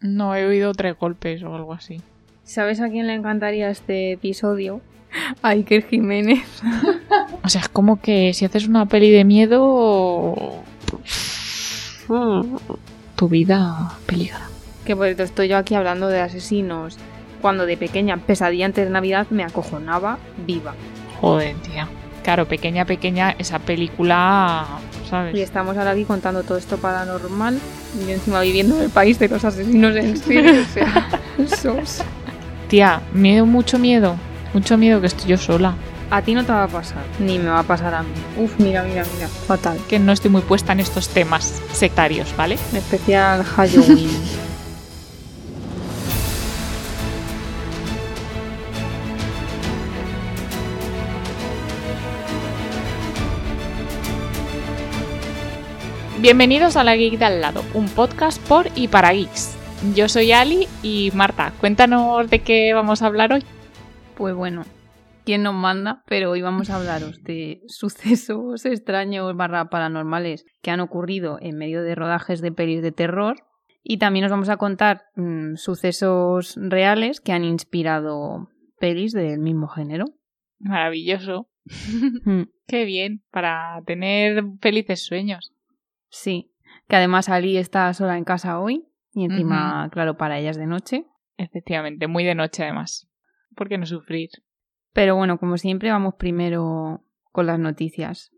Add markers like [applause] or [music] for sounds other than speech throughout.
No, he oído tres golpes o algo así. ¿Sabes a quién le encantaría este episodio? [laughs] A Iker Jiménez. O sea, es como que si haces una peli de miedo... Tu vida peligra. Que por cierto estoy yo aquí hablando de asesinos. Cuando de pequeña, pesadilla antes de Navidad, me acojonaba viva. Joder, tía. Claro, pequeña, pequeña, esa película, ¿sabes? Y estamos ahora aquí contando todo esto paranormal. Y yo encima viviendo en el país de los asesinos en serie. O sea, [laughs] sos. Tía, miedo, mucho miedo. Mucho miedo que estoy yo sola. A ti no te va a pasar, ni me va a pasar a mí. Uf, mira, mira, mira. Fatal. Que no estoy muy puesta en estos temas sectarios, ¿vale? En especial Halloween. [laughs] Bienvenidos a La Geek de al lado, un podcast por y para geeks. Yo soy Ali y Marta, cuéntanos de qué vamos a hablar hoy. Pues bueno, quién nos manda, pero hoy vamos a hablaros de sucesos extraños barra paranormales que han ocurrido en medio de rodajes de pelis de terror. Y también os vamos a contar mm, sucesos reales que han inspirado pelis del mismo género. Maravilloso. [laughs] Qué bien, para tener felices sueños. Sí, que además Ali está sola en casa hoy y encima, claro, para ella es de noche. Efectivamente, muy de noche además. ¿Por qué no sufrir? Pero bueno, como siempre, vamos primero con las noticias.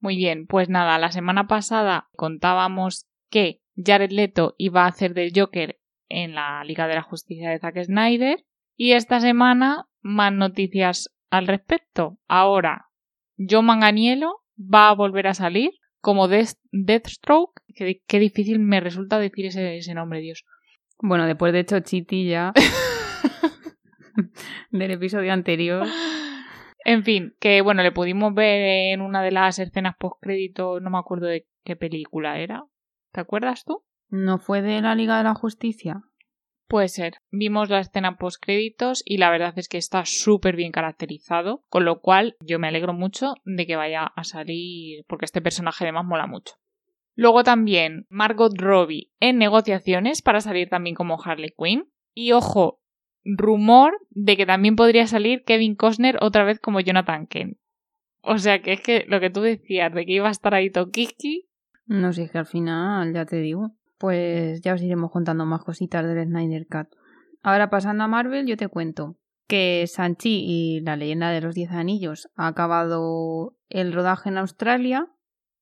Muy bien, pues nada, la semana pasada contábamos que Jared Leto iba a hacer del Joker en la Liga de la Justicia de Zack Snyder y esta semana más noticias al respecto. Ahora, Joe Manganiello va a volver a salir como Death- Deathstroke. Qué, qué difícil me resulta decir ese, ese nombre, Dios. Bueno, después de Chochiti ya [laughs] del episodio anterior. En fin, que bueno, le pudimos ver en una de las escenas post crédito, no me acuerdo de qué película era. ¿Te acuerdas tú? ¿No fue de la Liga de la Justicia? Puede ser. Vimos la escena post créditos y la verdad es que está súper bien caracterizado, con lo cual yo me alegro mucho de que vaya a salir, porque este personaje además mola mucho. Luego también Margot Robbie en negociaciones para salir también como Harley Quinn. Y ojo, rumor de que también podría salir Kevin Costner otra vez como Jonathan Kent. O sea que es que lo que tú decías de que iba a estar ahí Tokiski, No sé, es que al final, ya te digo, pues ya os iremos contando más cositas del Snyder Cut. Ahora pasando a Marvel, yo te cuento que Sanchi y la leyenda de los Diez Anillos ha acabado el rodaje en Australia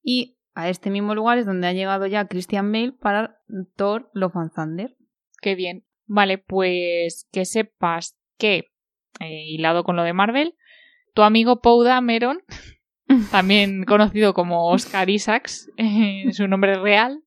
y a este mismo lugar es donde ha llegado ya Christian Bale para Thor Love and Thunder. Qué bien. Vale, pues que sepas que, eh, hilado con lo de Marvel, tu amigo Poe Dameron, [laughs] también conocido como Oscar Isaacs, [laughs] su nombre real,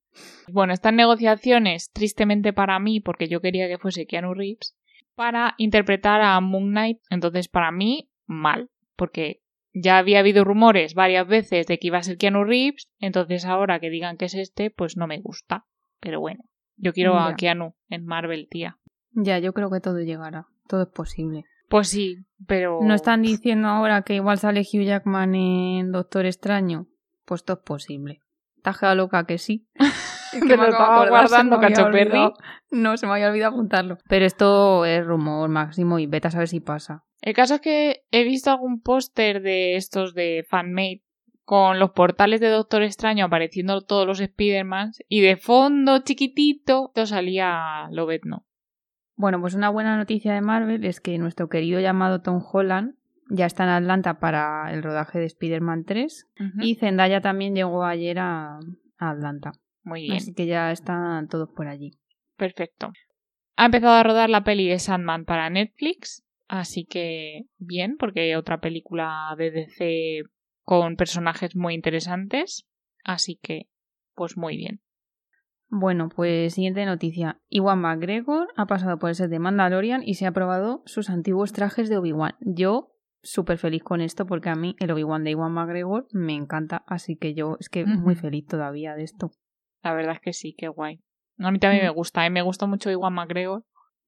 bueno, está en negociaciones, tristemente para mí, porque yo quería que fuese Keanu Reeves, para interpretar a Moon Knight. Entonces, para mí, mal, porque ya había habido rumores varias veces de que iba a ser Keanu Reeves, entonces ahora que digan que es este, pues no me gusta. Pero bueno, yo quiero a. Keanu en Marvel, tía. Ya, yo creo que todo llegará, todo es posible. Pues sí, pero... ¿No están diciendo ahora que igual sale Hugh Jackman en Doctor Extraño? Pues todo es posible. Está loca que sí. [laughs] Es lo me de estaba guardando, se me había cacho perri. olvidado. No, se me había olvidado apuntarlo. Pero esto es rumor máximo y vete a saber si pasa. El caso es que he visto algún póster de estos de fanmade con los portales de Doctor Extraño apareciendo todos los Spider-Mans y de fondo chiquitito salía Lobezno. Bueno, pues una buena noticia de Marvel es que nuestro querido llamado Tom Holland ya está en Atlanta para el rodaje de Spider-Man 3 y Zendaya también llegó ayer a, a Atlanta. Muy bien, Así que ya están todos por allí. perfecto. Ha empezado a rodar la peli de Sandman para Netflix, así que bien, porque otra película de DC con personajes muy interesantes, así que pues muy bien. Bueno, pues siguiente noticia. Iwan McGregor ha pasado por el set de Mandalorian y se ha probado sus antiguos trajes de Obi-Wan. Yo súper feliz con esto porque a mí el Obi-Wan de Iwan McGregor me encanta, así que yo es que muy feliz todavía de esto. La verdad es que sí, qué guay. A mí también Mm. me gusta, ¿eh? me gusta mucho Iwan McGregor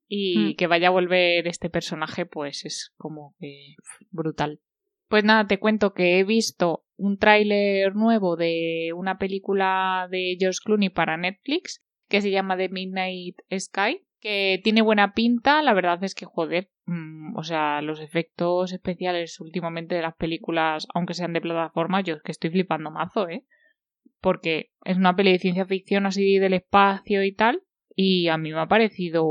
y Mm. que vaya a volver este personaje, pues es como que brutal. Pues nada, te cuento que he visto un tráiler nuevo de una película de George Clooney para Netflix que se llama The Midnight Sky Que tiene buena pinta, la verdad es que, joder, mm, o sea, los efectos especiales últimamente de las películas, aunque sean de plataforma, yo es que estoy flipando mazo, ¿eh? Porque es una peli de ciencia ficción así del espacio y tal, y a mí me ha parecido,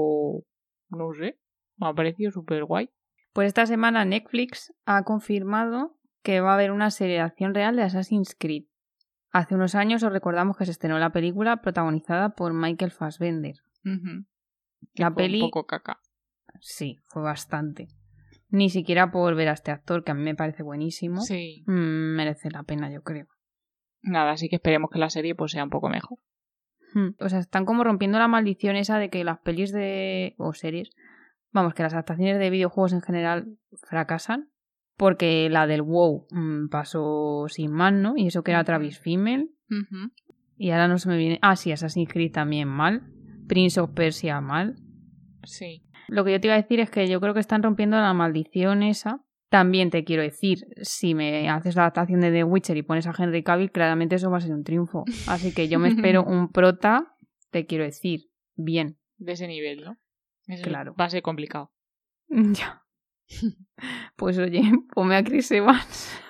no sé, me ha parecido súper guay. Pues esta semana Netflix ha confirmado que va a haber una serie de acción real de Assassin's Creed. Hace unos años os recordamos que se estrenó la película protagonizada por Michael Fassbender. La Fue peli Un poco caca. sí, fue bastante. Ni siquiera por ver a este actor, que a mí me parece buenísimo, Sí. mm, merece la pena, yo creo. Nada, así que esperemos que la serie pues sea un poco mejor. Hmm. O sea, están como rompiendo la maldición esa de que las pelis de. o series. Vamos, que las adaptaciones de videojuegos en general fracasan. Porque la del WoW mm, pasó sin más, ¿no? Y eso que era. Travis Fimmel. Y ahora no se me viene. Ah, sí, Assassin's Creed también mal. Prince of Persia mal. Sí. Lo que yo te iba a decir es que yo creo que están rompiendo la maldición esa. También te quiero decir, si me haces la adaptación de The Witcher y pones a Henry Cavill, claramente eso va a ser un triunfo. Así que yo me espero [laughs] un prota, te quiero decir, bien. De ese nivel, ¿no? Eso Claro. Va a ser complicado. [laughs] Ya. Pues oye, [laughs] ponme a Chris Evans.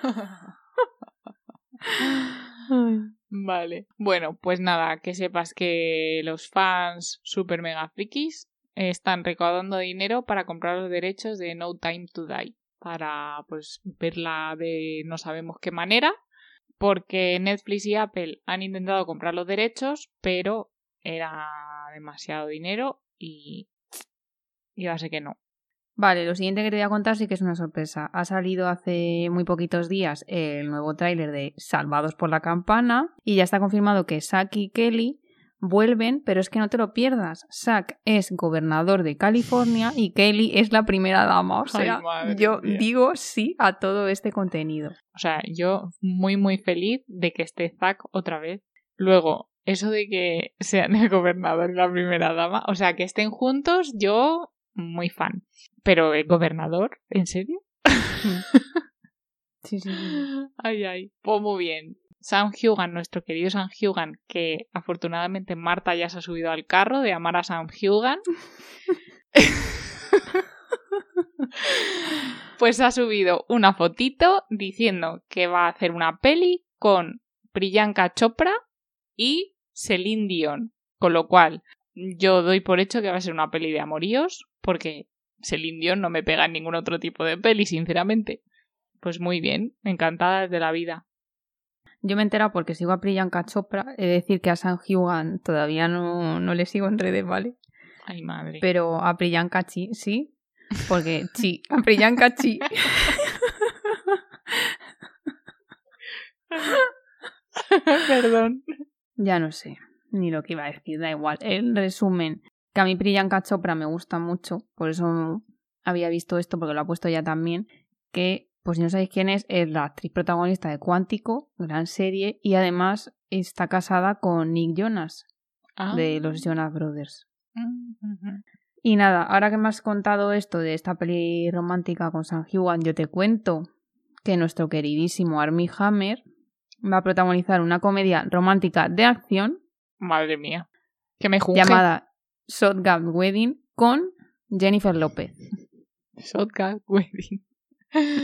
Vale. Bueno, pues nada, que sepas que los fans super mega frikis están recaudando dinero para comprar los derechos de No Time to Die. Para pues verla de no sabemos qué manera. Porque Netflix y Apple han intentado comprar los derechos, pero era demasiado dinero y iba a ser que no. Vale, lo siguiente que te voy a contar sí que es una sorpresa. Ha salido hace muy poquitos días el nuevo tráiler de Salvados por la Campana y ya está confirmado que Zack y Kelly vuelven, pero es que no te lo pierdas. Zack es gobernador de California y Kelly es la primera dama. O sea, yo mía. digo sí a todo este contenido. O sea, yo muy muy feliz de que esté Zack otra vez. Luego, eso de que sean el gobernador y la primera dama, o sea, que estén juntos, yo muy fan. Pero el gobernador, ¿en serio? Sí, sí, sí. Ay, ay. Pues muy bien. Sam Hugan, nuestro querido Sam Hugan, que afortunadamente Marta ya se ha subido al carro de amar a Sam Hugan. [laughs] pues ha subido una fotito diciendo que va a hacer una peli con Priyanka Chopra y Celine Dion. Con lo cual, yo doy por hecho que va a ser una peli de amoríos, porque Celine Dion no me pega en ningún otro tipo de peli, sinceramente. Pues muy bien, encantada de la vida. Yo me he enterado porque sigo a Priyanka Chopra. He de decir que a San Hyugan todavía no, no le sigo en redes, ¿vale? Ay, madre. Pero a Priyanka chi, sí. Porque chi, a Priyanka chi. [laughs] Perdón. Ya no sé ni lo que iba a decir, da igual. En resumen, que a mí Priyanka Chopra me gusta mucho, por eso había visto esto porque lo ha puesto ya también, que pues si no sabéis quién es, es la actriz protagonista de Cuántico, gran serie, y además está casada con Nick Jonas, Ah. de los Jonas Brothers. Ujú. Y nada, ahora que me has contado esto de esta peli romántica con San Hyuan, yo te cuento que nuestro queridísimo Armie Hammer va a protagonizar una comedia romántica de acción Madre mía. Que me junge. llamada Shotgun Wedding con Jennifer López. Shotgun Wedding.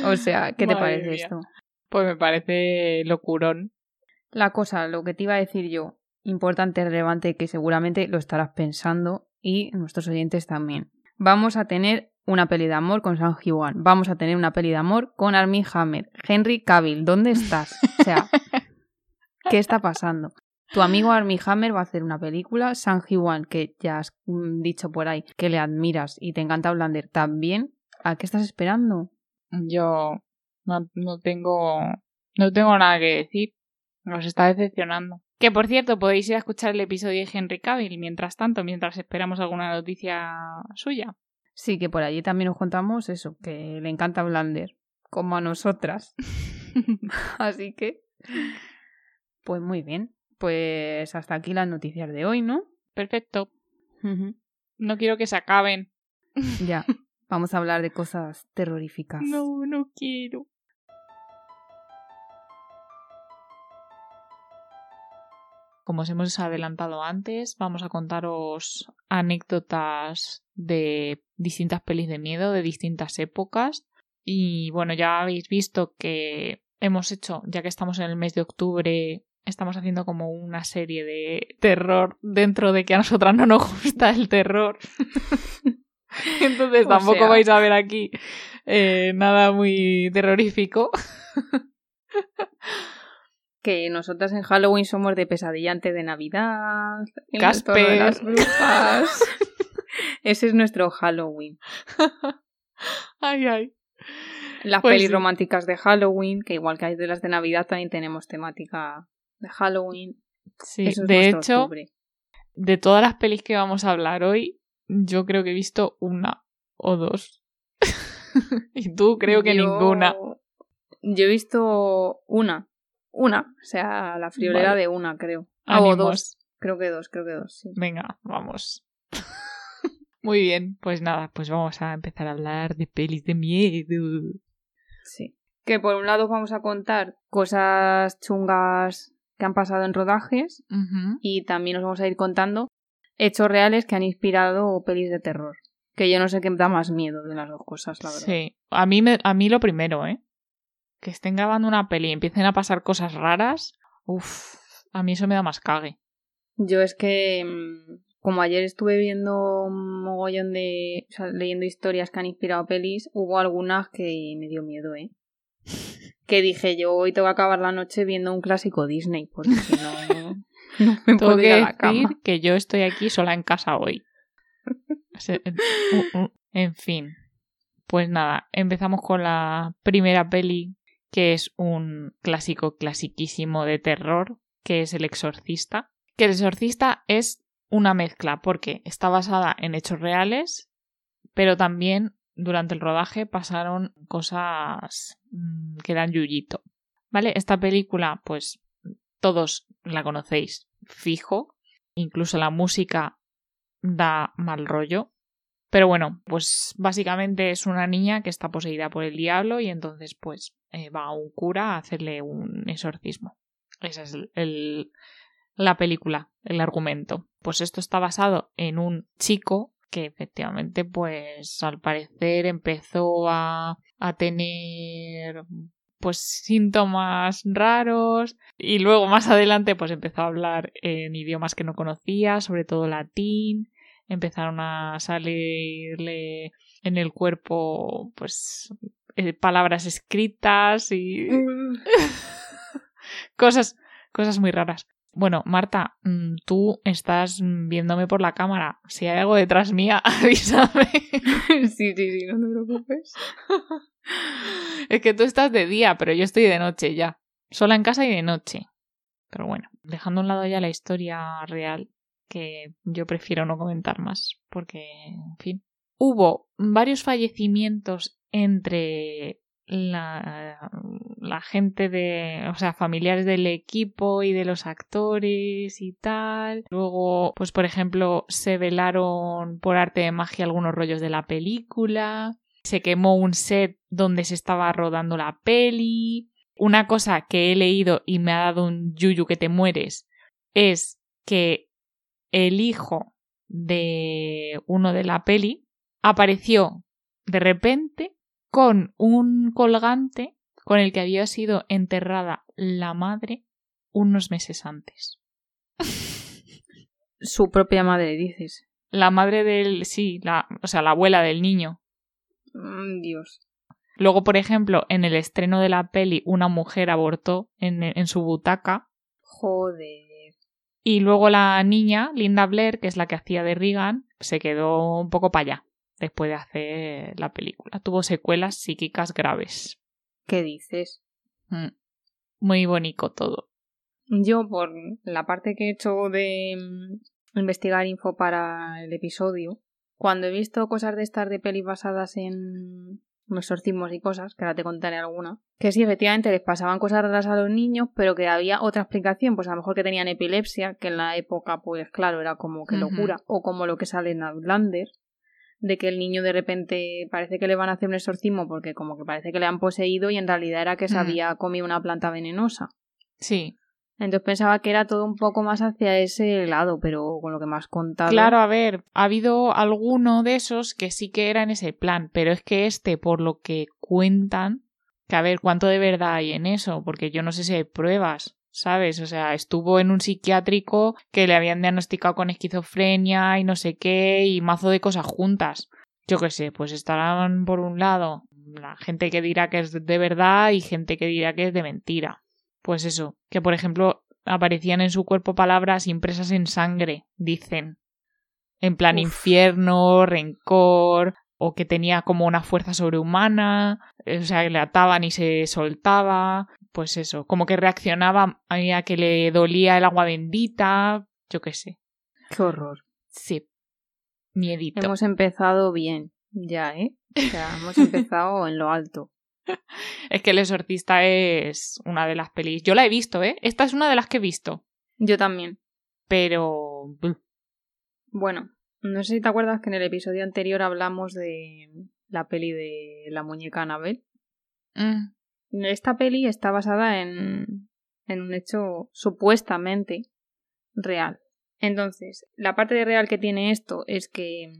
O sea, ¿qué te Madre parece mía. esto? Pues me parece locurón. La cosa, lo que te iba a decir yo, importante, relevante, que seguramente lo estarás pensando y nuestros oyentes también. Vamos a tener una peli de amor con San Hyuan. Vamos a tener una peli de amor con Armie Hammer. Henry Cavill, ¿dónde estás? O sea, ¿qué está pasando? Tu amigo Armie Hammer va a hacer una película. San Hyuan, que ya has mm, dicho por ahí que le admiras y te encanta Blander, también. ¿A qué estás esperando? Yo no, no tengo no tengo nada que decir. Nos está decepcionando. Que por cierto, podéis ir a escuchar el episodio de Henry Cavill mientras tanto, mientras esperamos alguna noticia suya. Sí, que por allí también nos contamos eso, que le encanta Blander, como a nosotras. [laughs] [laughs] Así que, pues muy bien. Pues hasta aquí las noticias de hoy, ¿no? Perfecto. No quiero que se acaben. [laughs] [laughs] ya, vamos a hablar de cosas terroríficas. No, no quiero. como os hemos adelantado antes, vamos a contaros anécdotas de distintas pelis de miedo de distintas épocas. Y bueno, ya habéis visto que hemos hecho, ya que estamos en el mes de octubre, estamos haciendo como una serie de terror dentro de que a nosotras no nos gusta el terror. [laughs] Entonces tampoco vais a ver aquí eh, nada muy terrorífico. que nosotras en Halloween somos de pesadilla antes de Navidad, Casper. las brujas. [laughs] Ese es nuestro Halloween. [laughs] ay, ay. Las Pues pelis sí. románticas de Halloween, que igual que hay de las de Navidad, también tenemos temática de Halloween. Sí, Eso es de hecho, octubre. de todas las pelis que vamos a hablar hoy, yo creo que he visto una o dos. [laughs] y tú creo que Yo- ninguna. Yo he visto una. Una. O sea, la friolera Vale. de una, creo. Ah, o Ánimos. dos. Creo que dos, creo que dos, sí. Venga, vamos. [laughs] Muy bien, pues nada, pues vamos a empezar a hablar de pelis de miedo. Sí. Que por un lado vamos a contar cosas chungas que han pasado en rodajes y también os vamos a ir contando hechos reales que han inspirado pelis de terror. Que yo no sé qué da más miedo de las dos cosas, la verdad. Sí, a mí, me, a mí lo primero, ¿eh? Que estén grabando una peli y empiecen a pasar cosas raras. Uf, a mí eso me da más cague. Yo es que, mm, como ayer estuve viendo un mogollón de. O sea, leyendo historias que han inspirado pelis, hubo algunas que me dio miedo, ¿eh? Que dije yo, hoy tengo que acabar la noche viendo un clásico Disney, porque si no. [laughs] No me puedo ir a la decir que yo estoy aquí sola en casa hoy. [laughs] En fin. Pues nada, empezamos con la primera peli, que es un clásico clasiquísimo de terror, que es El Exorcista. Que El Exorcista es una mezcla, porque está basada en hechos reales, pero también durante el rodaje pasaron cosas que dan yuyito. ¿Vale? Esta película, pues todos la conocéis fijo. Incluso la música da mal rollo. Pero bueno, pues básicamente es una niña que está poseída por el diablo y entonces pues eh, va a un cura a hacerle un exorcismo. Esa es el- la película, el argumento. Pues esto está basado en un chico que efectivamente pues al parecer empezó a, a tener pues síntomas raros. Y luego más adelante pues empezó a hablar en idiomas que no conocía, sobre todo latín, empezaron a salirle en el cuerpo pues eh, palabras escritas y [laughs] cosas cosas muy raras. Bueno, Marta, mm, tú estás viéndome por la cámara. Si hay algo detrás mía, [laughs] avísame. [laughs] sí, sí, sí, no te preocupes. Es que tú estás de día, pero yo estoy de noche ya. Sola en casa y de noche. Pero bueno, dejando a un lado ya la historia real, que yo prefiero no comentar más, porque, en fin. Hubo varios fallecimientos entre la, gente de, o sea, familiares del equipo y de los actores y tal. Luego, pues por ejemplo, se velaron por arte de magia algunos rollos de la película se quemó un set donde se estaba rodando la peli. Una cosa que he leído y me ha dado un yuyu que te mueres es que el hijo de uno de la peli apareció de repente con un colgante con el que había sido enterrada la madre unos meses antes. [laughs] Su propia madre, dices. La madre del, sí, la, o sea, la abuela del niño. Mm, Dios. Luego, por ejemplo, en el estreno de la peli, una mujer abortó en, en su butaca. Joder. Y luego la niña, Linda Blair, que es la que hacía de Regan, se quedó un poco para allá después de hacer la película. Tuvo secuelas psíquicas graves. ¿Qué dices? Mm. Muy bonito todo. Yo, por la parte que he hecho de mm, investigar info para el episodio, cuando he visto cosas de estas de pelis basadas en exorcismos y cosas, que ahora te contaré alguna, que sí, efectivamente les pasaban cosas raras a los niños, pero que había otra explicación, pues a lo mejor que tenían epilepsia, que en la época, pues claro, era como que locura, o como lo que sale en Outlander, de que el niño de repente parece que le van a hacer un exorcismo porque como que parece que le han poseído y en realidad era que se Mm. había comido una planta venenosa. Sí. Entonces pensaba que era todo un poco más hacia ese lado, pero con lo que has contado. Claro, a ver, ha habido alguno de esos que sí que era en ese plan, pero es que este, por lo que cuentan, que a ver cuánto de verdad hay en eso, porque yo no sé si hay pruebas, ¿sabes? O sea, estuvo en un psiquiátrico que le habían diagnosticado con esquizofrenia y no sé qué, y mazo de cosas juntas. Yo qué sé, pues estarán por un lado la gente que dirá que es de verdad y gente que dirá que es de mentira pues eso, que por ejemplo aparecían en su cuerpo palabras impresas en sangre, dicen. En plan infierno, rencor, o que tenía como una fuerza sobrehumana, eh, o sea, que le ataban y se soltaba, pues eso, como que reaccionaba a que le dolía el agua bendita, yo qué sé. Qué horror. Sí. Miedito. Hemos empezado bien, ya, ¿eh? O sea, hemos [laughs] empezado en lo alto. es que El Exorcista es una de las pelis. Yo la he visto, ¿eh? Esta es una de las que he visto. Yo también. Pero. Bueno, no sé si te acuerdas que en el episodio anterior hablamos de la peli de la muñeca Anabel. Mm. Esta peli está basada en, en un hecho supuestamente real. Entonces, la parte de real que tiene esto es que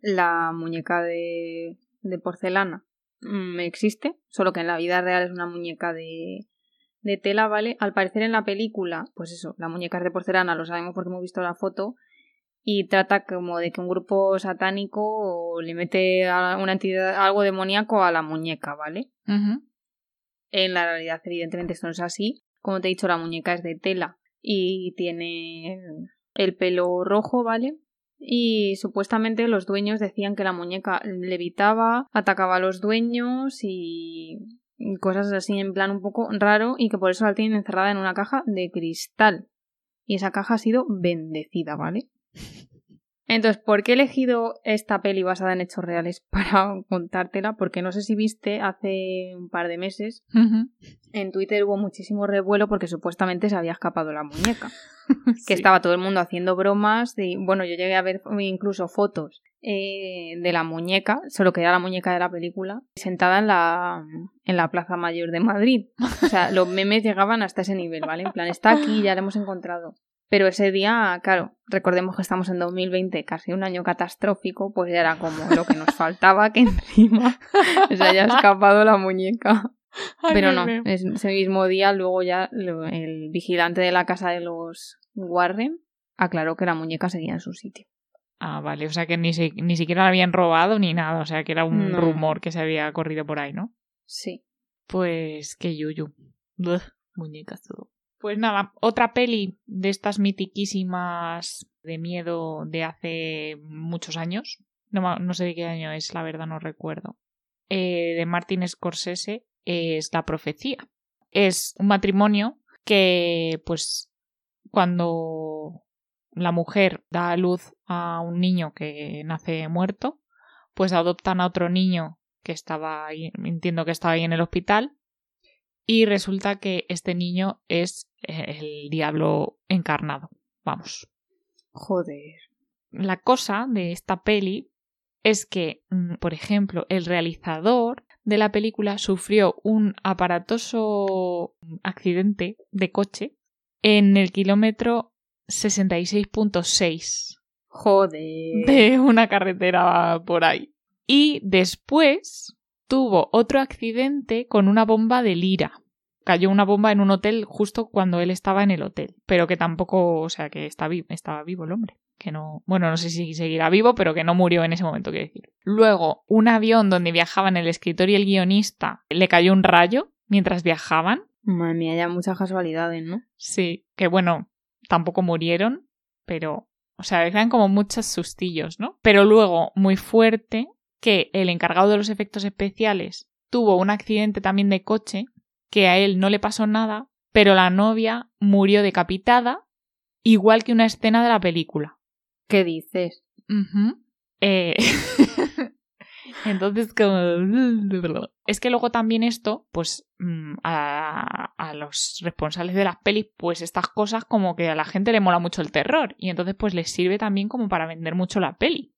la muñeca de, de porcelana Mm, existe, solo que en la vida real es una muñeca de, de tela, ¿vale? Al parecer en la película, pues eso, la muñeca es de porcelana, lo sabemos porque hemos visto la foto, y trata como de que un grupo satánico le mete a una entidad, algo demoníaco a la muñeca, ¿vale? En la realidad, evidentemente, esto no es así. Como te he dicho, la muñeca es de tela y tiene el pelo rojo, ¿vale? y supuestamente los dueños decían que la muñeca levitaba, atacaba a los dueños y cosas así en plan un poco raro y que por eso la tienen encerrada en una caja de cristal. Y esa caja ha sido bendecida, ¿vale? [laughs] Entonces, ¿por qué he elegido esta peli basada en hechos reales [laughs] para contártela? Porque no sé si viste hace un par de meses en Twitter hubo muchísimo revuelo porque supuestamente se había escapado la muñeca. [laughs] Que estaba todo el mundo haciendo bromas. De, bueno, yo llegué a ver incluso fotos eh, de la muñeca, solo que era la muñeca de la película, sentada en la, en la Plaza Mayor de Madrid. O sea, los memes llegaban hasta ese nivel, ¿vale? En plan, está aquí, ya la hemos encontrado. Pero ese día, claro, recordemos que estamos en 2020, casi un año catastrófico, pues ya era como lo que nos faltaba que encima [laughs] se haya escapado la muñeca. Pero no, ese mismo día luego ya el vigilante de la casa de los Warren aclaró que la muñeca seguía en su sitio. Ah, vale, o sea que ni, ni siquiera la habían robado ni nada, o sea que era un rumor que se había corrido por ahí, ¿no? Sí. Pues qué yuyu. muñecas todo. Pues nada, otra peli de estas mitiquísimas de miedo de hace muchos años. No, sé de qué año es, la verdad no recuerdo. Eh, de Martin Scorsese es La Profecía. Es un matrimonio que, pues, cuando la mujer da a luz a un niño que nace muerto, pues adoptan a otro niño que estaba entiendo que estaba ahí en el hospital, y resulta que este niño es el diablo encarnado. Vamos. Joder. La cosa de esta peli es que, mm, por ejemplo, el realizador de la película sufrió un aparatoso accidente de coche en el kilómetro 66.6. Joder. De una carretera por ahí. Y después tuvo otro accidente con una bomba de lira. Cayó una bomba en un hotel justo cuando él estaba en el hotel, pero que tampoco, o sea, que está estaba vivo el hombre. Que no, bueno, no sé si seguirá vivo, pero que no murió en ese momento, quiero decir. Luego, un avión donde viajaban el escritor y el guionista le cayó un rayo mientras viajaban. Madre mía, ya muchas casualidades, ¿no? Sí, que bueno, tampoco murieron, pero, o sea, eran como muchos sustillos, ¿no? Pero luego, muy fuerte, que el encargado de los efectos especiales tuvo un accidente también de coche, que a él no le pasó nada, pero la novia murió decapitada, igual que una escena de la película. ¿Qué dices? eh... [laughs] Entonces, como... Es que luego también esto, pues mm, a, a, los responsables de las pelis, pues estas cosas como que a la gente le mola mucho el terror. Y entonces pues les sirve también como para vender mucho la peli.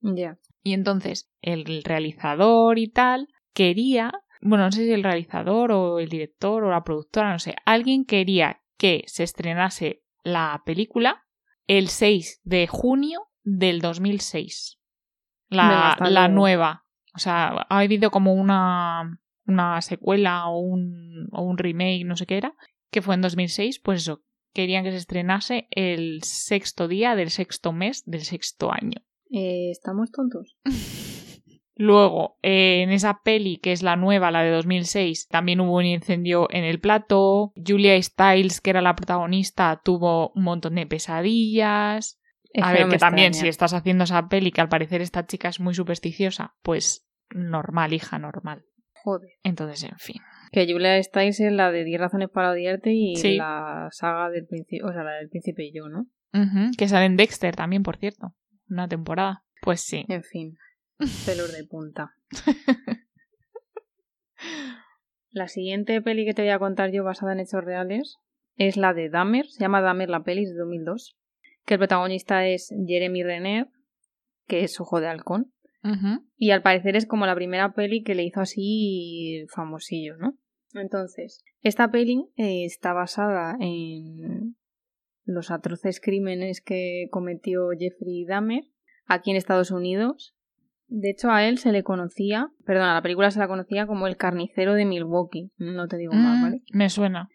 Ya. Y entonces el realizador y tal quería, bueno, no sé si el realizador o el director o la productora, no sé, alguien quería que se estrenase la película el 6 de junio del 2006. La, la nueva. O sea, ha habido como una, una secuela o un, o un remake, no sé qué era, que fue en 2006. Pues eso, querían que se estrenase el sexto día del sexto mes del sexto año. Eh, ¿Estamos tontos? [laughs] Luego, eh, en esa peli, que es la nueva, la de 2006, también hubo un incendio en el plato. Julia Stiles, que era la protagonista, tuvo un montón de pesadillas. Es A que ver, no que también si estás haciendo esa peli, que al parecer esta chica es muy supersticiosa, pues normal, hija, normal. Joder. Entonces, en fin. Que Julia Stiles es la de 10 razones para odiarte y Sí. la saga del príncipe, o sea, la del príncipe y yo, ¿no? Que sale en Dexter también, por cierto. Una temporada. Pues sí. En fin, pelos de punta. [laughs] La siguiente peli que te voy a contar yo basada en hechos reales es la de Dahmer, se llama Dahmer la peli, de 2002, que el protagonista es Jeremy Renner, que es Ojo de Halcón, y al parecer es como la primera peli que le hizo así famosillo, ¿no? Entonces, esta peli eh, está basada en los atroces crímenes que cometió Jeffrey Dahmer aquí en Estados Unidos. De hecho, a él se le conocía, perdón, a la película se la conocía como el carnicero de Milwaukee, no te digo más, Mm, ¿vale? Me suena.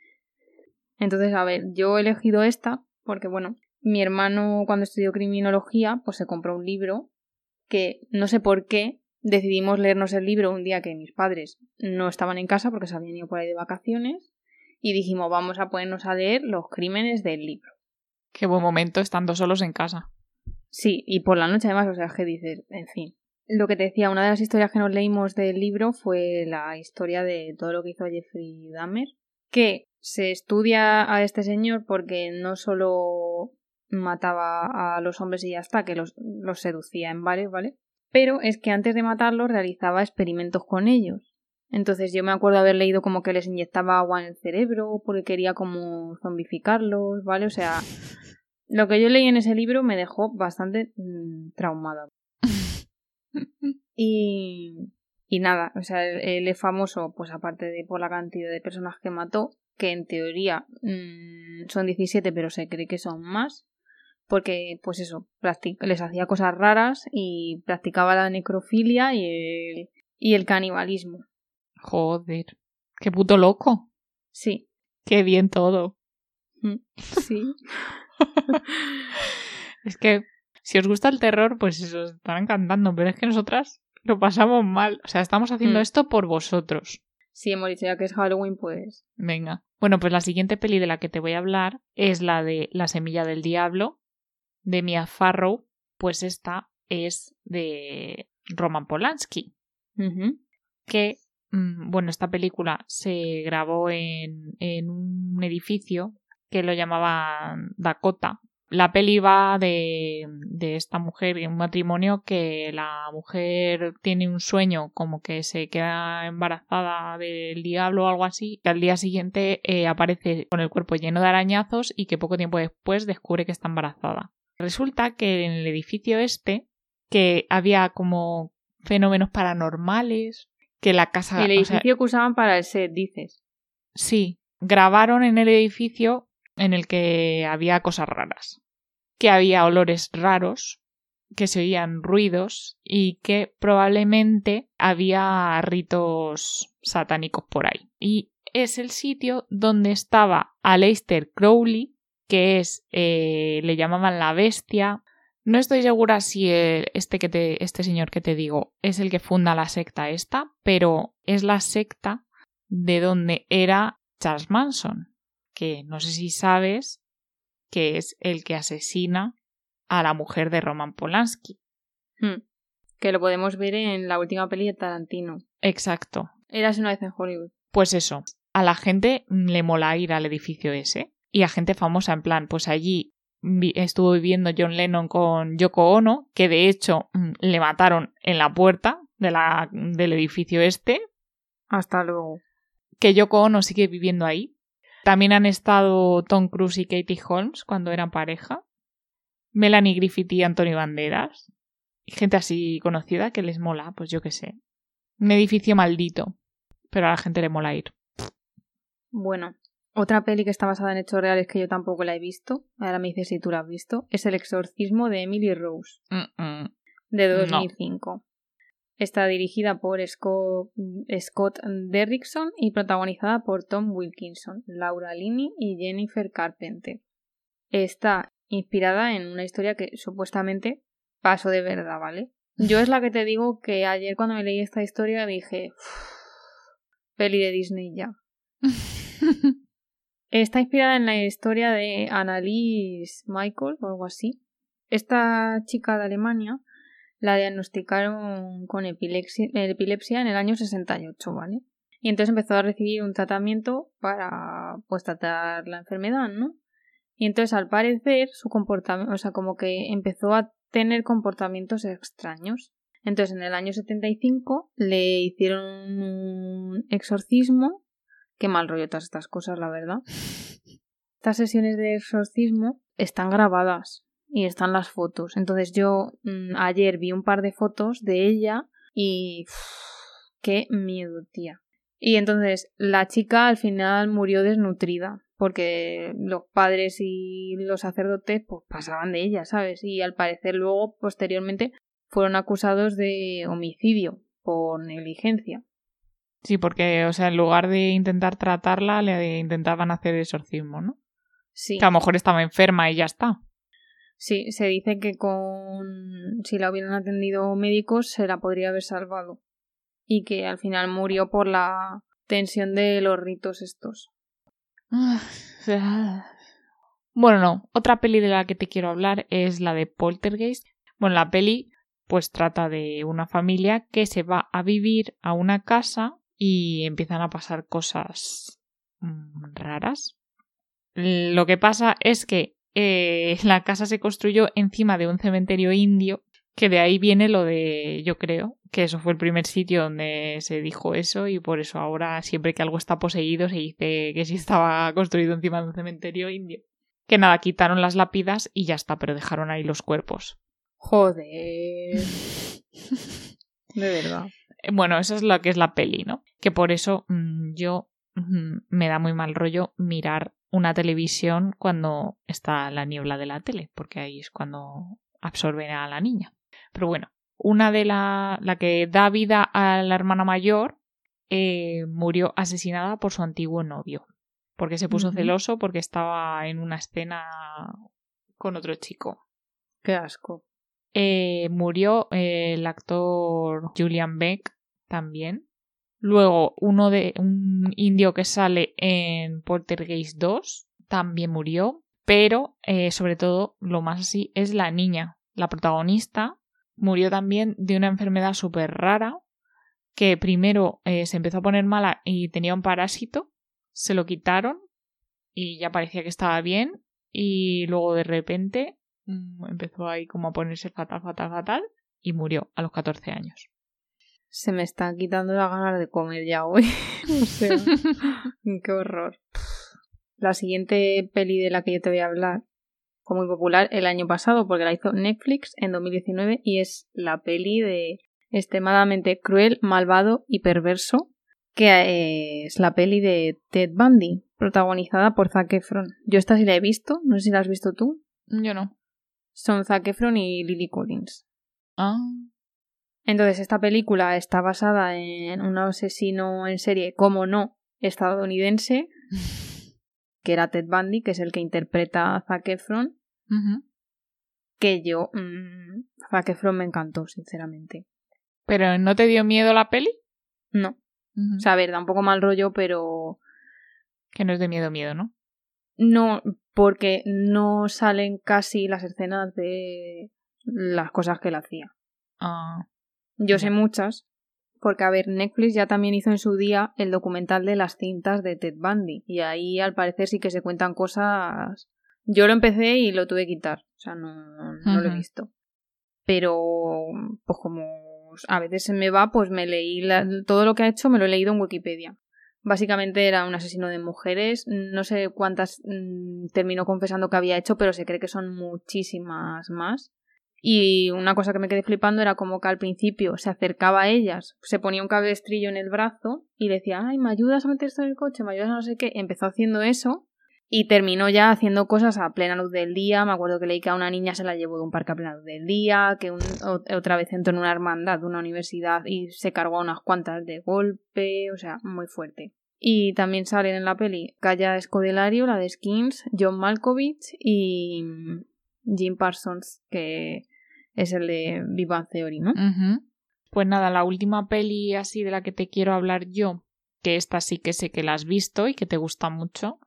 Entonces, a ver, yo he elegido esta porque, bueno, mi hermano cuando estudió criminología, pues se compró un libro que no sé por qué decidimos leernos el libro un día que mis padres no estaban en casa porque se habían ido por ahí de vacaciones y dijimos vamos a ponernos a leer los crímenes del libro. Qué buen momento estando solos en casa. Sí, y por la noche además, o sea, que dices, en fin. Lo que te decía, una de las historias que nos leímos del libro fue la historia de todo lo que hizo Jeffrey Dahmer, que se estudia a este señor porque no solo mataba a los hombres y ya está, que los, los seducía en bares, ¿vale? Pero es que antes de matarlos realizaba experimentos con ellos. Entonces yo me acuerdo haber leído como que les inyectaba agua en el cerebro porque quería como zombificarlos, ¿vale? O sea, lo que yo leí en ese libro me dejó bastante mm, traumada. [laughs] Y, y nada, o sea, él, es famoso, pues aparte de por la cantidad de personas que mató, que en teoría mm, son 17, pero se cree que son más, porque, pues eso, les hacía cosas raras y practicaba la necrofilia y el, y el canibalismo. Joder. Qué puto loco. Sí, Qué bien todo. mm, sí. [laughs] Es que si os gusta el terror, pues os estarán cantando, pero es que nosotras lo pasamos mal. O sea, estamos haciendo Mm. esto por vosotros. Sí, hemos dicho ya que es Halloween, pues Venga. Bueno, pues la siguiente peli de la que te voy a hablar es la de La semilla del diablo, de Mia Farrow. Pues esta es de Roman Polanski. que, bueno, esta película se grabó en, en un edificio que lo llamaban Dakota. La peli va de, de esta mujer y un matrimonio que la mujer tiene un sueño como que se queda embarazada del diablo o algo así, que al día siguiente eh, aparece con el cuerpo lleno de arañazos y que poco tiempo después descubre que está embarazada. Resulta que en el edificio este, que había como fenómenos paranormales, que la casa... el o sea, edificio que usaban para el set, dices. sí, grabaron en el edificio en el que había cosas raras, que había olores raros, que se oían ruidos y que probablemente había ritos satánicos por ahí. Y es el sitio donde estaba Aleister Crowley, que es, eh, le llamaban la bestia. No estoy segura si este, que te, este señor que te digo es el que funda la secta esta, pero es la secta de donde era Charles Manson, que no sé si sabes que es el que asesina a la mujer de Roman Polanski. Hmm. Que lo podemos ver en la última peli de Tarantino. Exacto. Eras una vez en Hollywood. Pues eso, a la gente le mola ir al edificio ese y a gente famosa en plan, pues allí vi- estuvo viviendo John Lennon con Yoko Ono, que de hecho mm, le mataron en la puerta de la, del edificio este, Hasta luego. que Yoko Ono sigue viviendo ahí. También han estado Tom Cruise y Katie Holmes cuando eran pareja. Melanie Griffith y Antonio Banderas. Gente así conocida que les mola, pues yo qué sé. Un edificio maldito. Pero a la gente le mola ir. Bueno, Otra peli que está basada en hechos reales que yo tampoco la he visto, ahora me dices si tú la has visto, es El exorcismo de Emily Rose, Mm, mm. de No. 2005. Está dirigida por Scott, Scott Derrickson y protagonizada por Tom Wilkinson, Laura Linney y Jennifer Carpenter. Está inspirada en una historia que supuestamente pasó de verdad, ¿vale? Yo es la que te digo que ayer cuando me leí esta historia dije, "Uf, peli de Disney ya. [laughs] Está inspirada en la historia de Annalise Michael o algo así. Esta chica de Alemania la diagnosticaron con epilepsia, en el año 68, ¿vale? Y entonces empezó a recibir un tratamiento para pues tratar la enfermedad, ¿no? Y entonces al parecer su comportamiento, o sea, como que empezó a tener comportamientos extraños. Entonces en el año 75 le hicieron un exorcismo. Qué mal rollo todas estas cosas, la verdad. Estas sesiones de exorcismo están grabadas y están las fotos. Entonces yo mm, ayer vi un par de fotos de ella y qué miedo, tía. Y entonces la chica al final murió desnutrida porque los padres y los sacerdotes pues pasaban de ella, ¿sabes? Y al parecer luego posteriormente fueron acusados de homicidio por negligencia. Sí, porque, o sea, en lugar de intentar tratarla, le intentaban hacer exorcismo, ¿no? Sí. Que a lo mejor estaba enferma y ya está. Sí, se dice que con si la hubieran atendido médicos se la podría haber salvado y que al final murió por la tensión de los ritos estos. [sighs] Bueno, no. Otra peli de la que te quiero hablar es la de Poltergeist. Bueno, la peli pues trata de una familia que se va a vivir a una casa y empiezan a pasar cosas mm, raras. Lo que pasa es que eh, [laughs] la casa se construyó encima de un cementerio indio, que de ahí viene lo de, yo creo, que eso fue el primer sitio donde se dijo eso y por eso ahora siempre que algo está poseído se dice que sí estaba [laughs] construido encima de un cementerio indio. Que nada, quitaron las lápidas y ya está, pero dejaron ahí los cuerpos. Joder. [laughs] De verdad. Bueno, eso es lo que es la peli, ¿no? Que por eso mm, yo mm, me da muy mal rollo mirar una televisión cuando está la niebla de la tele, porque ahí es cuando absorben a la niña. Pero bueno, una de la, la que da vida a la hermana mayor eh, murió asesinada por su antiguo novio, porque se puso celoso porque estaba en una escena con otro chico. Qué asco. Eh, murió eh, el actor Julian Beck también. Luego, uno de un indio que sale en Poltergeist 2 también murió. Pero, eh, sobre todo, lo más así es la niña. La protagonista murió también de una enfermedad súper rara que primero se empezó a poner mala y tenía un parásito. Se lo quitaron y ya parecía que estaba bien. Y luego de repente empezó ahí como a ponerse fatal, fatal, fatal y murió a los 14 años. Se me están quitando las ganas de comer ya hoy. [laughs] o sea, [laughs] qué horror. La siguiente peli de la que yo te voy a hablar fue muy popular el año pasado porque la hizo Netflix en 2019 y es la peli de extremadamente cruel, malvado y perverso que eh, es la peli de Ted Bundy, protagonizada por Zac Efron. Yo esta sí la he visto, no sé si la has visto tú. Yo no. Son Zac Efron y Lily Collins. Ah, Entonces, esta película está basada en un asesino en serie, como no, estadounidense, [laughs] que era Ted Bundy, que es el que interpreta a Zac Efron, que yo, mmm, Zac Efron me encantó, sinceramente. ¿Pero no te dio miedo la peli? No, o sea, a ver, da un poco mal rollo, pero que no es de miedo, miedo, ¿no? no, porque no salen casi las escenas de las cosas que él hacía. Ah, Yo sé muchas, porque a ver, Netflix ya también hizo en su día el documental de las cintas de Ted Bundy, y ahí al parecer sí que se cuentan cosas. Yo lo empecé y lo tuve que quitar, o sea, no, no lo he visto. Pero, pues como a veces se me va, pues me leí la- todo lo que ha hecho, me lo he leído en Wikipedia. Básicamente era un asesino de mujeres, no sé cuántas mm, terminó confesando que había hecho, pero se cree que son muchísimas más. Y una cosa que me quedé flipando era como que al principio se acercaba a ellas, se ponía un cabestrillo en el brazo y decía, ay, ¿me ayudas a meter esto en el coche? ¿Me ayudas a no sé qué? Empezó haciendo eso y terminó ya haciendo cosas a plena luz del día. Me acuerdo que leí que a una niña se la llevó de un parque a plena luz del día, que otra vez entró en una hermandad de una universidad y se cargó a unas cuantas de golpe, o sea, muy fuerte. Y también salen en la peli Kaya Escodelario, la de Skins, John Malkovich y Jim Parsons, que es el de Viva Theory, ¿no? Pues nada, la última peli así de la que te quiero hablar yo, que esta sí que sé que la has visto y que te gusta mucho,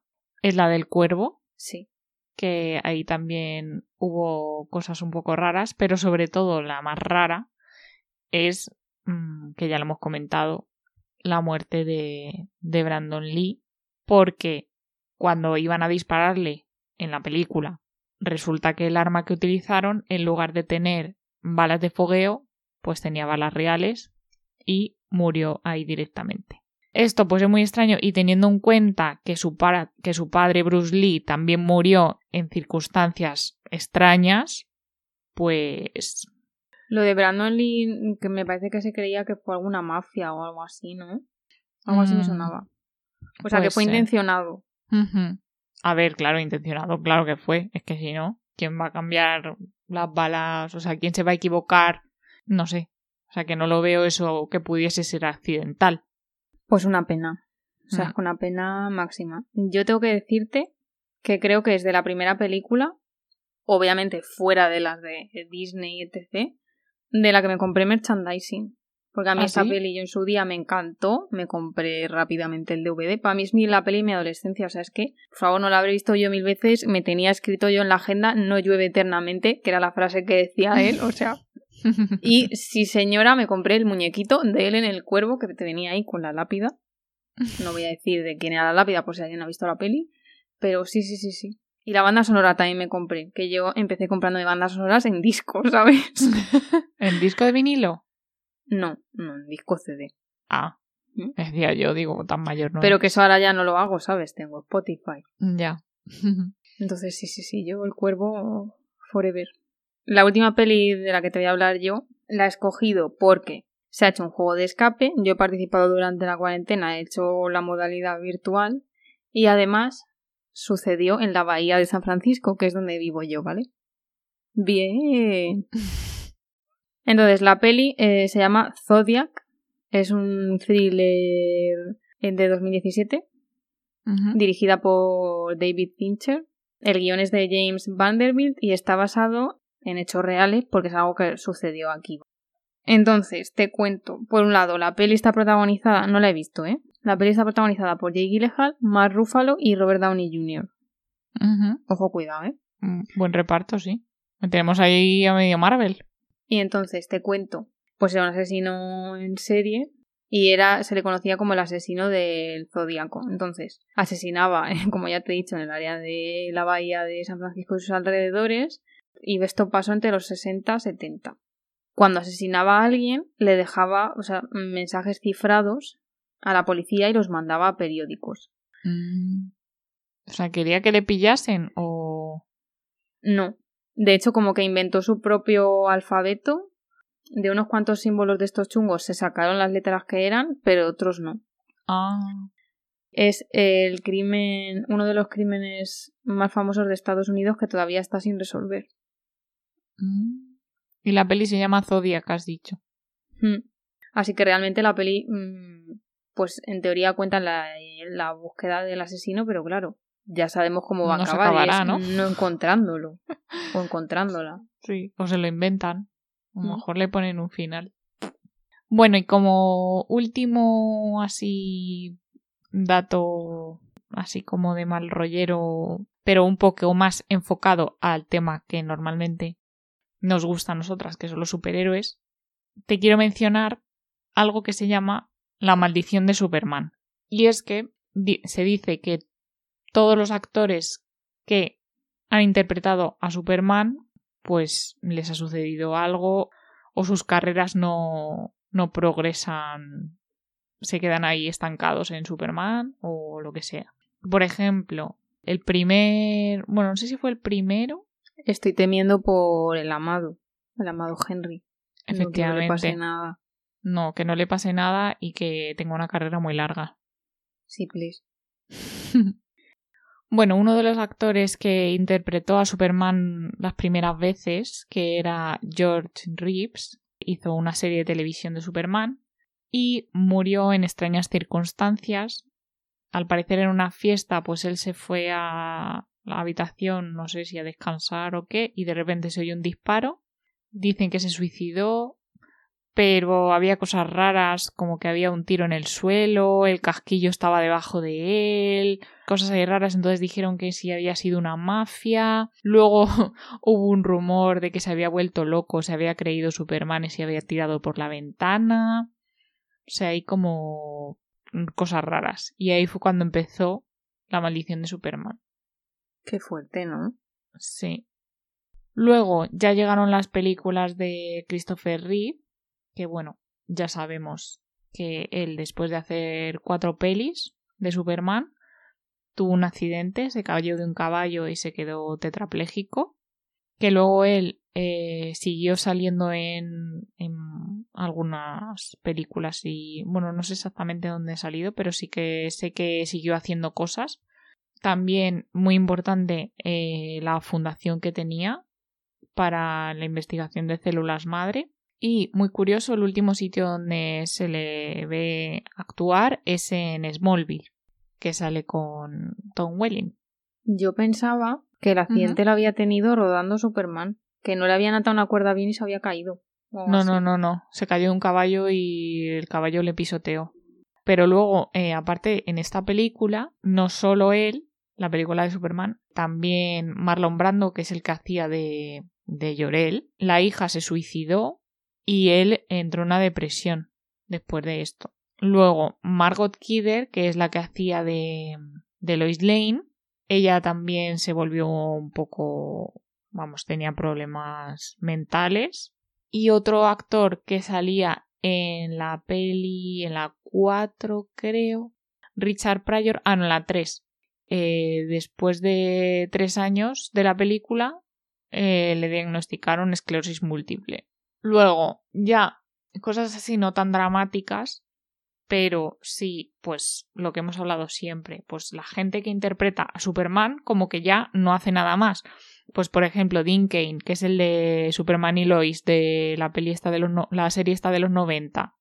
es la del cuervo. Sí. Que ahí también hubo cosas un poco raras, pero sobre todo la más rara es, mm, que ya lo hemos comentado, la muerte de, de Brandon Lee, porque cuando iban a dispararle en la película resulta que el arma que utilizaron, en lugar de tener balas de fogueo, pues tenía balas reales y murió ahí directamente. Esto pues es muy extraño y teniendo en cuenta que su, que su padre Bruce Lee también murió en circunstancias extrañas, pues... Lo de Brandon Lee, que me parece que se creía que fue alguna mafia o algo así, ¿no? Algo así me mm, sonaba. O sea, que fue intencionado. A ver, claro, intencionado, claro que fue. Es que si no, ¿quién va a cambiar las balas? O sea, ¿quién se va a equivocar? No sé. O sea, que no lo veo eso que pudiese ser accidental. Pues una pena. O sea, es mm. una pena máxima. Yo tengo que decirte que creo que es de la primera película, obviamente fuera de las de Disney, etc., de la que me compré merchandising. Porque a mí ¿Ah, esa peli yo en su día me encantó, me compré rápidamente el DVD. Para mí es ni la peli mi adolescencia, o sea, es que, por favor, no la habré visto yo mil veces, me tenía escrito yo en la agenda, no llueve eternamente, que era la frase que decía él, o sea. [laughs] y sí, señora, me compré el muñequito de él en el cuervo que te venía ahí con la lápida. No voy a decir de quién era la lápida por si alguien ha visto la peli, pero sí, sí, sí, sí. Y la banda sonora también me compré, que yo empecé comprando de bandas sonoras en disco, [laughs] ¿sabes? ¿En disco de vinilo? No, no, en disco CD. Ah, ¿Mm? decía yo, digo, tan mayor no. Pero que eso ahora ya no lo hago, ¿sabes? Tengo Spotify. Ya. [laughs] Entonces, sí, sí, sí, yo el cuervo forever. La última peli de la que te voy a hablar yo la he escogido porque se ha hecho un juego de escape. Yo he participado durante la cuarentena, he hecho la modalidad virtual y además sucedió en la bahía de San Francisco, que es donde vivo yo, ¿vale? Bien. [laughs] Entonces, la peli eh, se llama Zodiac. Es un thriller eh, de 2017, dirigida por David Fincher. El guion es de James Vanderbilt y está basado en hechos reales porque es algo que sucedió aquí. Entonces, te cuento. Por un lado, la peli está protagonizada, no la he visto, ¿eh? La peli está protagonizada por Jake Gyllenhaal, Mark Ruffalo y Robert Downey Jr. Ojo, cuidado, ¿eh? Mm, buen reparto, sí. Tenemos ahí a medio Marvel. Y entonces te cuento, pues era un asesino en serie y era se le conocía como el asesino del zodiaco. Entonces, asesinaba, [laughs] como ya te he dicho, en el área de la bahía de San Francisco y sus alrededores y esto pasó entre los 60 y 70. Cuando asesinaba a alguien, le dejaba, o sea, mensajes cifrados a la policía y los mandaba a periódicos. Mm. O sea, quería que le pillasen o no, de hecho, como que inventó su propio alfabeto. De unos cuantos símbolos de estos chungos se sacaron las letras que eran, pero otros no. Ah. Es el crimen, uno de los crímenes más famosos de Estados Unidos que todavía está sin resolver. Mm. Y la peli se llama Zodiac, has dicho. Mm. Así que realmente la peli, mm, pues en teoría cuenta la, la búsqueda del asesino, pero claro, ya sabemos cómo va a acabar ¿no? no encontrándolo o [laughs] encontrándola. Sí, o se lo inventan. A lo mm. mejor le ponen un final. Bueno, y como último así dato así como de mal rollero, pero un poco más enfocado al tema que normalmente nos gusta a nosotras, que son los superhéroes, te quiero mencionar algo que se llama la maldición de Superman. Y es que se dice que todos los actores que han interpretado a Superman, pues les ha sucedido algo o sus carreras no, no progresan, se quedan ahí estancados en Superman o lo que sea. Por ejemplo, el primer, bueno, no sé si fue el primero. Estoy temiendo por el amado. El amado Henry. Efectivamente. No, que no le pase nada. No, que no le pase nada y que tenga una carrera muy larga. Sí, please. [laughs] bueno, uno de los actores que interpretó a Superman las primeras veces, que era George Reeves, hizo una serie de televisión de Superman y murió en extrañas circunstancias. Al parecer en una fiesta, pues él se fue a la habitación, no sé si a descansar o qué, y de repente se oyó un disparo. Dicen que se suicidó, pero había cosas raras, como que había un tiro en el suelo, el casquillo estaba debajo de él, cosas ahí raras, entonces dijeron que sí había sido una mafia. Luego [laughs] hubo un rumor de que se había vuelto loco, se había creído Superman y se había tirado por la ventana. O sea, hay como cosas raras. Y ahí fue cuando empezó la maldición de Superman. Qué fuerte, ¿no? Sí. Luego ya llegaron las películas de Christopher Reeve, que bueno, ya sabemos que él después de hacer cuatro pelis de Superman tuvo un accidente, se cayó de un caballo y se quedó tetrapléjico, que luego él eh, siguió saliendo en, en algunas películas y bueno, no sé exactamente dónde ha salido, pero sí que sé que siguió haciendo cosas. También muy importante eh, la fundación que tenía para la investigación de células madre. Y muy curioso, el último sitio donde se le ve actuar es en Smallville, que sale con Tom Welling. Yo pensaba que el accidente lo había tenido rodando Superman, que no le habían atado una cuerda bien y se había caído. No, no, no, no. Se cayó de un caballo y el caballo le pisoteó. Pero luego, eh, aparte, en esta película, no solo él, la película de Superman, también Marlon Brando, que es el que hacía de, de Llorel, la hija se suicidó y él entró en una depresión después de esto. Luego, Margot Kidder, que es la que hacía de, de Lois Lane, ella también se volvió un poco, vamos, tenía problemas mentales. Y otro actor que salía en la peli, en la 4 creo, Richard Pryor, ah, no, en la 3, eh, después de tres años de la película, eh, le diagnosticaron esclerosis múltiple. Luego, ya, cosas así no tan dramáticas, pero sí, pues lo que hemos hablado siempre, pues la gente que interpreta a Superman como que ya no hace nada más. Pues por ejemplo, Dean Kane, que es el de Superman y Lois de la peli esta de los la serie esta de los 90.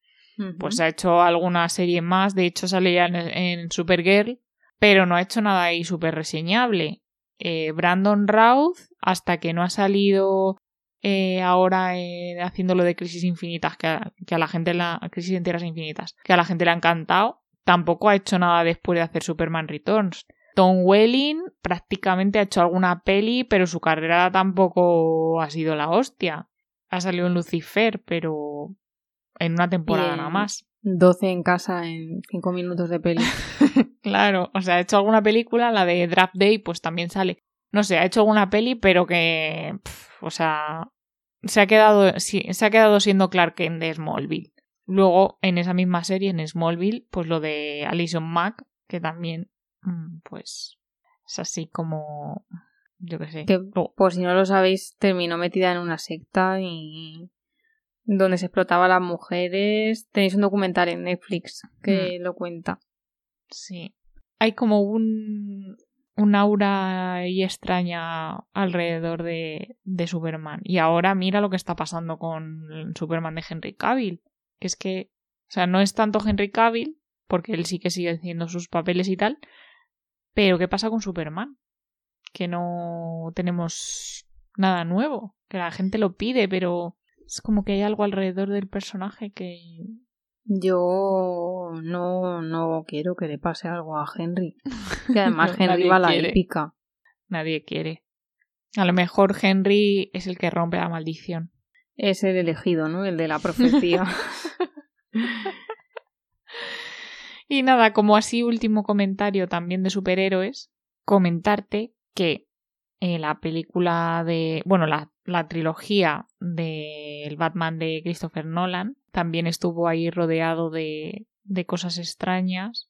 Pues ha hecho alguna serie más, de hecho salía en, en Supergirl pero no ha hecho nada ahí súper reseñable. Eh, Brandon Routh, hasta que no ha salido eh, ahora eh, haciendo de Crisis Infinitas, que a, que a la gente la. Crisis infinitas, que a la gente le ha encantado, tampoco ha hecho nada después de hacer Superman Returns. Tom Welling prácticamente ha hecho alguna peli, pero su carrera tampoco ha sido la hostia. Ha salido en Lucifer, pero en una temporada nada más. 12 en casa en 5 minutos de peli. [laughs] claro, o sea, ha hecho alguna película, la de Draft Day, pues también sale. No sé, ha hecho alguna peli, pero que. o sea. Se ha, quedado, sí, se ha quedado siendo Clark Kent de Smallville. Luego, en esa misma serie, en Smallville, pues lo de Alison Mack, que también, mm, pues, es así como, yo qué sé. Que, por si no lo sabéis, terminó metida en una secta y donde se explotaba a las mujeres. Tenéis un documental en Netflix que mm. lo cuenta. Sí. Hay como un, un aura y extraña alrededor de, de Superman. Y ahora mira lo que está pasando con Superman de Henry Cavill. Que es que, o sea, no es tanto Henry Cavill, porque él sí que sigue haciendo sus papeles y tal. Pero ¿qué pasa con Superman? Que no tenemos nada nuevo. Que la gente lo pide, pero es como que hay algo alrededor del personaje que... Yo no, no quiero que le pase algo a Henry. [laughs] Que además Henry va a la épica. Nadie quiere. A lo mejor Henry es el que rompe la maldición. Es el elegido, ¿no? El de la profecía. [laughs] y nada, como así último comentario también de superhéroes, comentarte que eh, la película de, bueno, la, la trilogía del Batman de Christopher Nolan también estuvo ahí rodeado de, de cosas extrañas.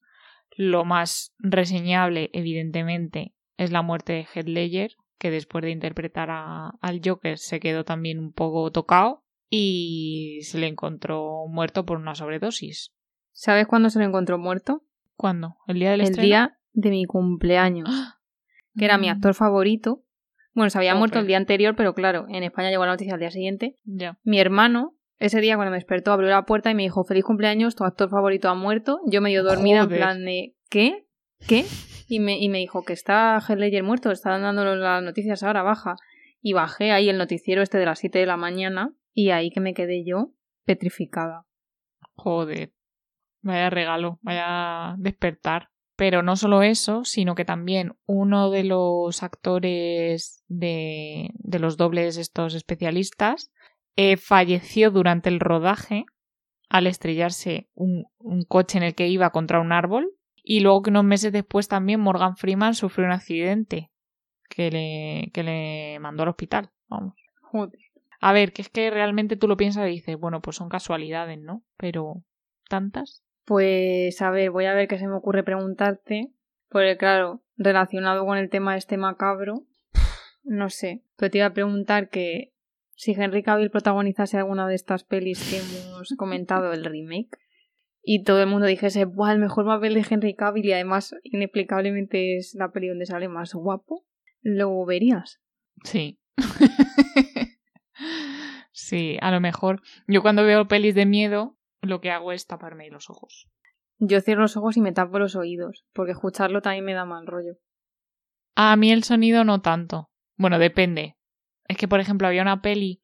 Lo más reseñable, evidentemente, es la muerte de Heath Ledger, que después de interpretar a- al Joker se quedó también un poco tocado y se le encontró muerto por una sobredosis. ¿Sabes cuándo se lo encontró muerto? ¿Cuándo? ¿El día del El estreno? día de mi cumpleaños, que era mi Mm, actor favorito. Bueno, se había muerto el día anterior, pero claro, en España llegó la noticia al día siguiente. Ya. Mi hermano, ese día cuando me despertó, abrió la puerta y me dijo, feliz cumpleaños, tu actor favorito ha muerto. Yo medio dormida en plan de, ¿qué? ¿Qué? Y me, y me dijo que está Heath Ledger muerto, están dando las noticias ahora, baja. Y bajé ahí el noticiero este de las 7 de la mañana y ahí que me quedé yo petrificada. Joder. Vaya regalo, vaya despertar. Pero no solo eso, sino que también uno de los actores de, de los dobles estos especialistas eh, falleció durante el rodaje al estrellarse un, un coche en el que iba contra un árbol. Y luego que unos meses después también Morgan Freeman sufrió un accidente que le, que le mandó al hospital. Vamos. Joder. A ver, que es que realmente tú lo piensas y dices, bueno, pues son casualidades, ¿no? Pero tantas. Pues a ver, voy a ver qué se me ocurre preguntarte. Porque claro, relacionado con el tema este macabro, no sé. Pero te iba a preguntar que si Henry Cavill protagonizase alguna de estas pelis que hemos [laughs] comentado, el remake, y todo el mundo dijese, ¡buah, el mejor papel de Henry Cavill! Y además, inexplicablemente es la peli donde sale más guapo, ¿lo verías? Sí. [laughs] sí, a lo mejor. Yo cuando veo pelis de miedo, lo que hago es taparme los ojos. Yo cierro los ojos y me tapo los oídos, porque escucharlo también me da mal rollo. A mí el sonido no tanto. Bueno, depende. Es que, por ejemplo, había una peli,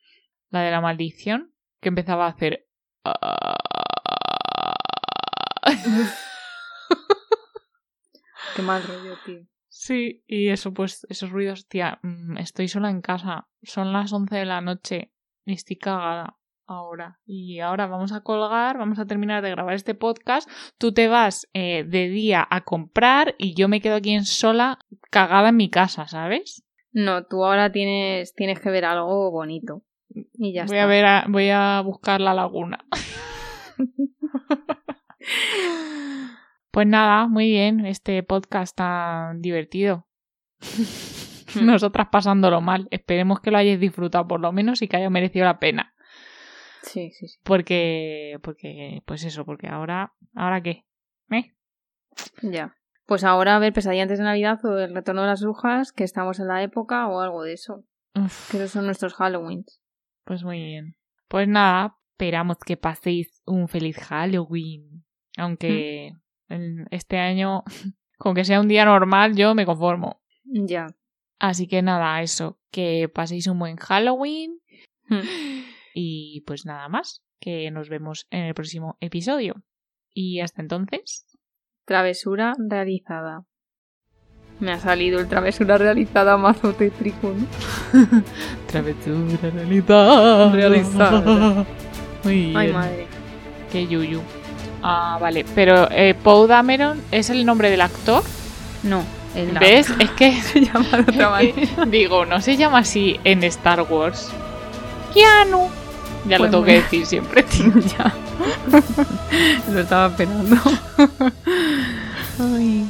la de la maldición, que empezaba a hacer. [laughs] Qué mal rollo, tío. Sí, y eso, pues, esos ruidos, tía, mm, estoy sola en casa, son las 11 de la noche y estoy cagada ahora. Y ahora vamos a colgar, vamos a terminar de grabar este podcast, tú te vas eh, de día a comprar y yo me quedo aquí en sola, cagada en mi casa, ¿sabes? No, tú ahora tienes, tienes que ver algo bonito. Y ya voy está. a ver, a- voy a buscar la laguna. [laughs] Pues nada, muy bien, este podcast tan divertido. [laughs] Nosotras pasándolo mal. Esperemos que lo hayáis disfrutado por lo menos y que haya merecido la pena. Sí, sí, sí. Porque, porque, pues eso, porque ahora, ¿ahora qué? ¿Eh? Ya. Pues ahora a ver Pesadilla antes de Navidad o El Retorno de las Brujas, que estamos en la época o algo de eso. Uf, Que esos son nuestros Halloweens. pues muy bien. Pues nada, esperamos que paséis un feliz Halloween. Aunque en este año, [laughs] con que sea un día normal, yo me conformo. Ya. Así que nada, eso, que paséis un buen Halloween Hmm. [laughs] y pues nada más, que nos vemos en el próximo episodio. Y hasta entonces, Travesura realizada. Me ha salido el travesura realizada mazo tétrico, ¿no? [laughs] travesura realizada. Realizada. Muy bien. Ay, madre. Qué yuyu. Ah, vale, pero eh, Poe Dameron es el nombre del actor. No, el la- ¿Ves? Es que [laughs] se llama de otra [laughs] manera. digo, no se llama así en Star Wars. Keanu. Ya lo Pues tengo muy- que decir siempre, tío. [laughs] ya. [laughs] Lo estaba esperando. [laughs] Ay.